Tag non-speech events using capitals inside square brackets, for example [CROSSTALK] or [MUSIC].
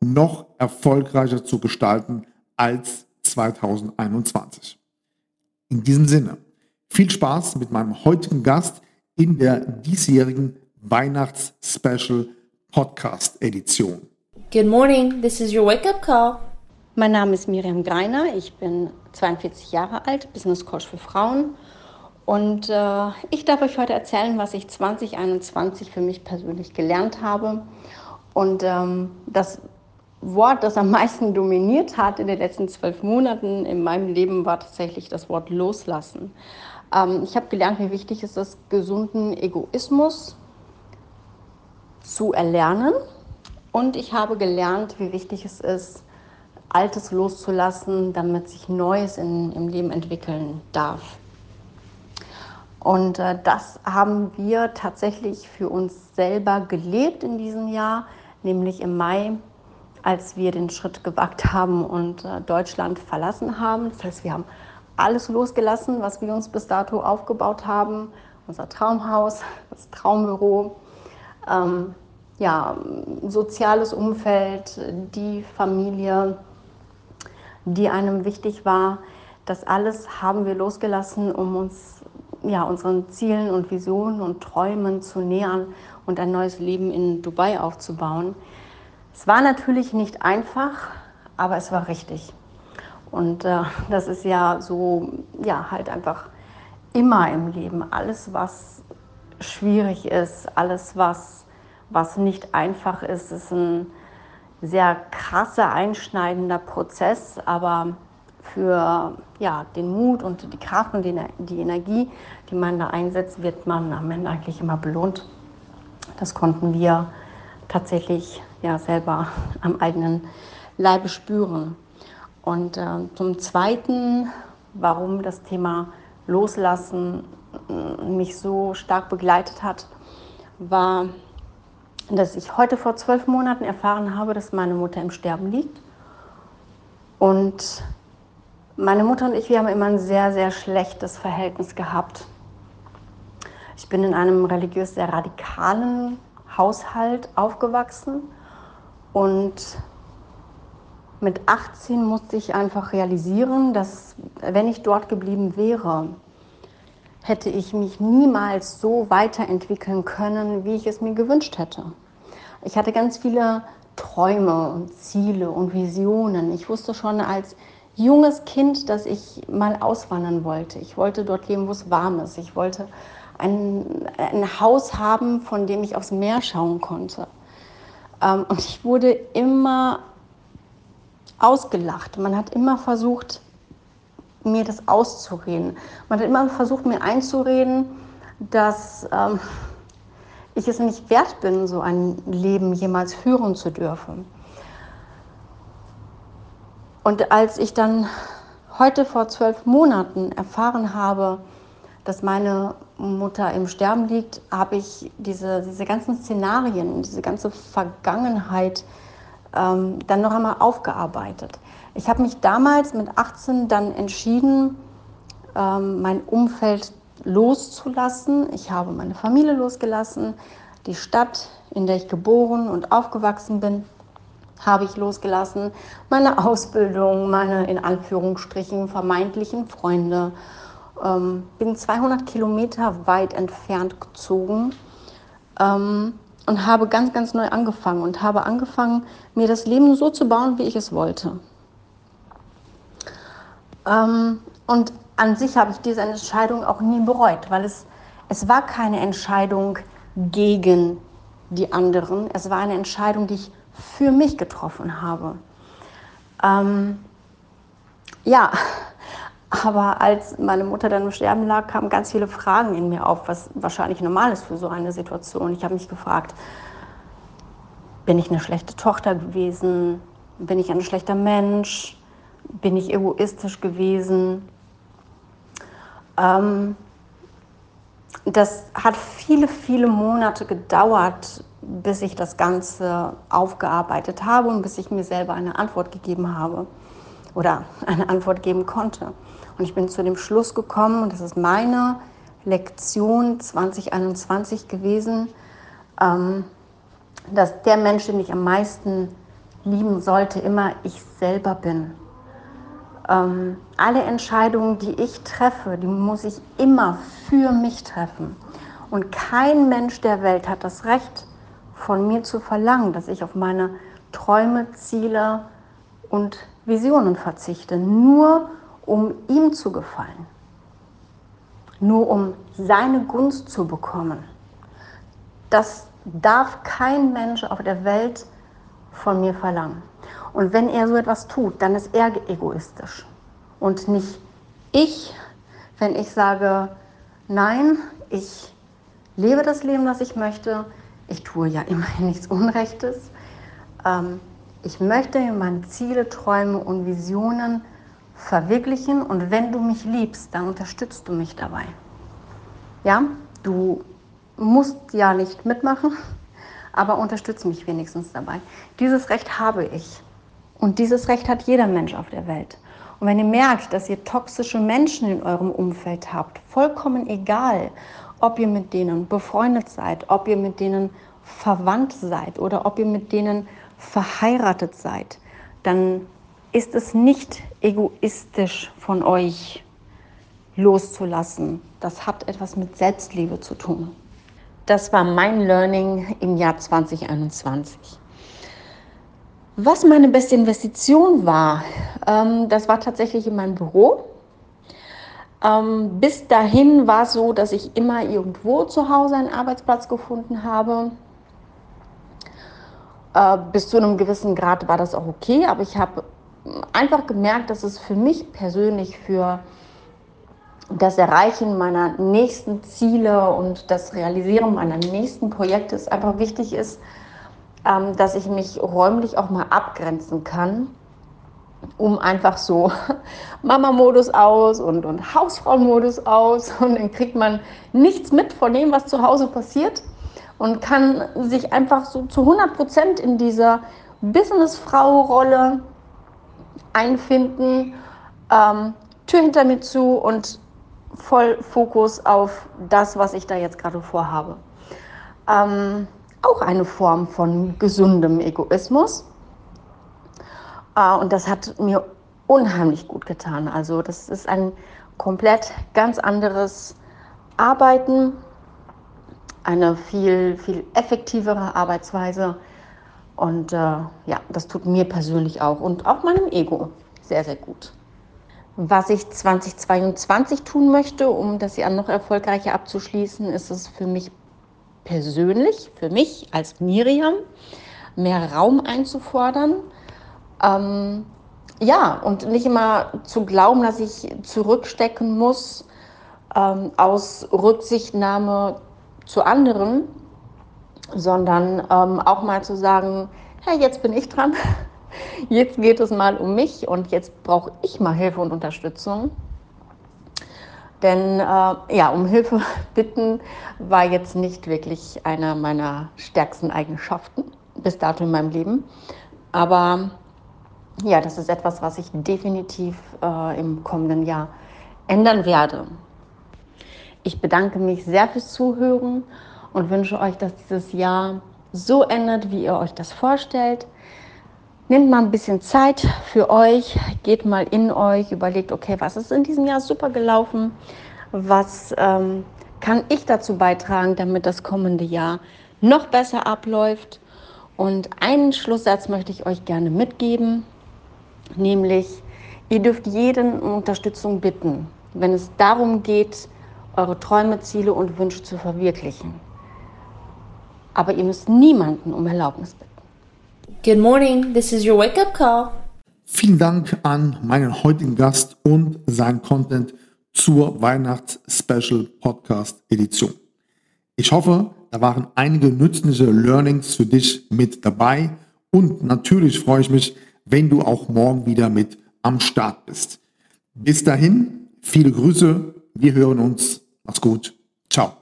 noch erfolgreicher zu gestalten als 2021. In diesem Sinne, viel Spaß mit meinem heutigen Gast in der diesjährigen Weihnachts-Special Podcast Edition. Good morning, this is your wake-up call. Mein Name ist Miriam Greiner, ich bin 42 Jahre alt, Business Coach für Frauen und äh, ich darf euch heute erzählen, was ich 2021 für mich persönlich gelernt habe. Und ähm, das Wort, das am meisten dominiert hat in den letzten zwölf Monaten in meinem Leben, war tatsächlich das Wort Loslassen. Ähm, ich habe gelernt, wie wichtig es ist, gesunden Egoismus zu erlernen. Und ich habe gelernt, wie wichtig es ist, Altes loszulassen, damit sich Neues in, im Leben entwickeln darf. Und äh, das haben wir tatsächlich für uns selber gelebt in diesem Jahr, nämlich im Mai als wir den Schritt gewagt haben und äh, Deutschland verlassen haben. Das heißt, wir haben alles losgelassen, was wir uns bis dato aufgebaut haben. Unser Traumhaus, [LAUGHS] das Traumbüro, ähm, ja, soziales Umfeld, die Familie, die einem wichtig war. Das alles haben wir losgelassen, um uns ja, unseren Zielen und Visionen und Träumen zu nähern und ein neues Leben in Dubai aufzubauen. Es war natürlich nicht einfach, aber es war richtig. Und äh, das ist ja so, ja, halt einfach immer im Leben. Alles, was schwierig ist, alles, was, was nicht einfach ist, ist ein sehr krasser, einschneidender Prozess, aber für ja, den Mut und die Kraft und die, die Energie, die man da einsetzt, wird man am Ende eigentlich immer belohnt. Das konnten wir tatsächlich ja selber am eigenen Leibe spüren. Und äh, zum Zweiten, warum das Thema Loslassen äh, mich so stark begleitet hat, war, dass ich heute vor zwölf Monaten erfahren habe, dass meine Mutter im Sterben liegt. Und meine Mutter und ich, wir haben immer ein sehr, sehr schlechtes Verhältnis gehabt. Ich bin in einem religiös sehr radikalen Haushalt aufgewachsen und mit 18 musste ich einfach realisieren, dass wenn ich dort geblieben wäre, hätte ich mich niemals so weiterentwickeln können, wie ich es mir gewünscht hätte. Ich hatte ganz viele Träume und Ziele und Visionen. Ich wusste schon als junges Kind, dass ich mal auswandern wollte. Ich wollte dort leben, wo es warm ist. Ich wollte ein, ein Haus haben, von dem ich aufs Meer schauen konnte. Ähm, und ich wurde immer ausgelacht. Man hat immer versucht, mir das auszureden. Man hat immer versucht, mir einzureden, dass ähm, ich es nicht wert bin, so ein Leben jemals führen zu dürfen. Und als ich dann heute vor zwölf Monaten erfahren habe, dass meine Mutter im Sterben liegt, habe ich diese, diese ganzen Szenarien, diese ganze Vergangenheit ähm, dann noch einmal aufgearbeitet. Ich habe mich damals mit 18 dann entschieden, ähm, mein Umfeld loszulassen. Ich habe meine Familie losgelassen, die Stadt, in der ich geboren und aufgewachsen bin, habe ich losgelassen, meine Ausbildung, meine in Anführungsstrichen vermeintlichen Freunde ähm, bin 200 Kilometer weit entfernt gezogen ähm, und habe ganz, ganz neu angefangen und habe angefangen, mir das Leben so zu bauen, wie ich es wollte. Ähm, und an sich habe ich diese Entscheidung auch nie bereut, weil es, es war keine Entscheidung gegen die anderen. Es war eine Entscheidung, die ich für mich getroffen habe. Ähm, ja, aber als meine Mutter dann im Sterben lag, kamen ganz viele Fragen in mir auf, was wahrscheinlich normal ist für so eine Situation. Ich habe mich gefragt, bin ich eine schlechte Tochter gewesen? Bin ich ein schlechter Mensch? Bin ich egoistisch gewesen? Ähm, das hat viele, viele Monate gedauert, bis ich das Ganze aufgearbeitet habe und bis ich mir selber eine Antwort gegeben habe oder eine Antwort geben konnte. Und ich bin zu dem Schluss gekommen, und das ist meine Lektion 2021 gewesen, ähm, dass der Mensch, den ich am meisten lieben sollte, immer ich selber bin. Ähm, alle Entscheidungen, die ich treffe, die muss ich immer für mich treffen. Und kein Mensch der Welt hat das Recht, von mir zu verlangen, dass ich auf meine Träume, Ziele und Visionen verzichte, nur um ihm zu gefallen, nur um seine Gunst zu bekommen. Das darf kein Mensch auf der Welt von mir verlangen. Und wenn er so etwas tut, dann ist er egoistisch und nicht ich, wenn ich sage, nein, ich lebe das Leben, das ich möchte. Ich tue ja immerhin [LAUGHS] nichts Unrechtes. Ähm, ich möchte meine Ziele, Träume und Visionen verwirklichen und wenn du mich liebst, dann unterstützt du mich dabei. Ja, du musst ja nicht mitmachen, aber unterstützt mich wenigstens dabei. Dieses Recht habe ich und dieses Recht hat jeder Mensch auf der Welt. Und wenn ihr merkt, dass ihr toxische Menschen in eurem Umfeld habt, vollkommen egal, ob ihr mit denen befreundet seid, ob ihr mit denen verwandt seid oder ob ihr mit denen verheiratet seid, dann ist es nicht egoistisch von euch loszulassen. Das hat etwas mit Selbstliebe zu tun. Das war mein Learning im Jahr 2021. Was meine beste Investition war, ähm, das war tatsächlich in meinem Büro. Ähm, bis dahin war es so, dass ich immer irgendwo zu Hause einen Arbeitsplatz gefunden habe. Äh, bis zu einem gewissen Grad war das auch okay, aber ich habe einfach gemerkt, dass es für mich persönlich für das Erreichen meiner nächsten Ziele und das Realisieren meiner nächsten Projekte es einfach wichtig ist, ähm, dass ich mich räumlich auch mal abgrenzen kann, um einfach so [LAUGHS] Mama-Modus aus und, und Hausfrau-Modus aus. [LAUGHS] Und dann kriegt man nichts mit von dem, was zu Hause passiert und kann sich einfach so zu 100 Prozent in dieser Businessfrau-Rolle einfinden, ähm, Tür hinter mir zu und voll Fokus auf das, was ich da jetzt gerade vorhabe. Ähm, auch eine Form von gesundem Egoismus. Äh, und das hat mir unheimlich gut getan. Also das ist ein komplett ganz anderes Arbeiten, eine viel, viel effektivere Arbeitsweise. Und äh, ja, das tut mir persönlich auch und auch meinem Ego sehr, sehr gut. Was ich 2022 tun möchte, um das Jahr noch erfolgreicher abzuschließen, ist es für mich persönlich, für mich als Miriam, mehr Raum einzufordern. Ähm, ja, und nicht immer zu glauben, dass ich zurückstecken muss ähm, aus Rücksichtnahme zu anderen, sondern ähm, auch mal zu sagen, hey, jetzt bin ich dran, [LAUGHS] jetzt geht es mal um mich und jetzt brauche ich mal Hilfe und Unterstützung. Denn äh, ja, um Hilfe [LAUGHS] bitten war jetzt nicht wirklich eine meiner stärksten Eigenschaften bis dato in meinem Leben. Aber ja, das ist etwas, was ich definitiv äh, im kommenden Jahr ändern werde. Ich bedanke mich sehr fürs Zuhören und wünsche euch, dass dieses Jahr so ändert, wie ihr euch das vorstellt. Nehmt mal ein bisschen Zeit für euch, geht mal in euch, überlegt, okay, was ist in diesem Jahr super gelaufen, was ähm, kann ich dazu beitragen, damit das kommende Jahr noch besser abläuft. Und einen Schlusssatz möchte ich euch gerne mitgeben, nämlich Ihr dürft jeden um Unterstützung bitten, wenn es darum geht, eure Träume, Ziele und Wünsche zu verwirklichen. Aber ihr müsst niemanden um Erlaubnis bitten. Good morning, this is your wake up call. Vielen Dank an meinen heutigen Gast und sein Content zur Weihnachts-Special Podcast Edition. Ich hoffe, da waren einige nützliche Learnings für dich mit dabei und natürlich freue ich mich, wenn du auch morgen wieder mit am Start bist. Bis dahin, viele Grüße, wir hören uns, mach's gut, ciao.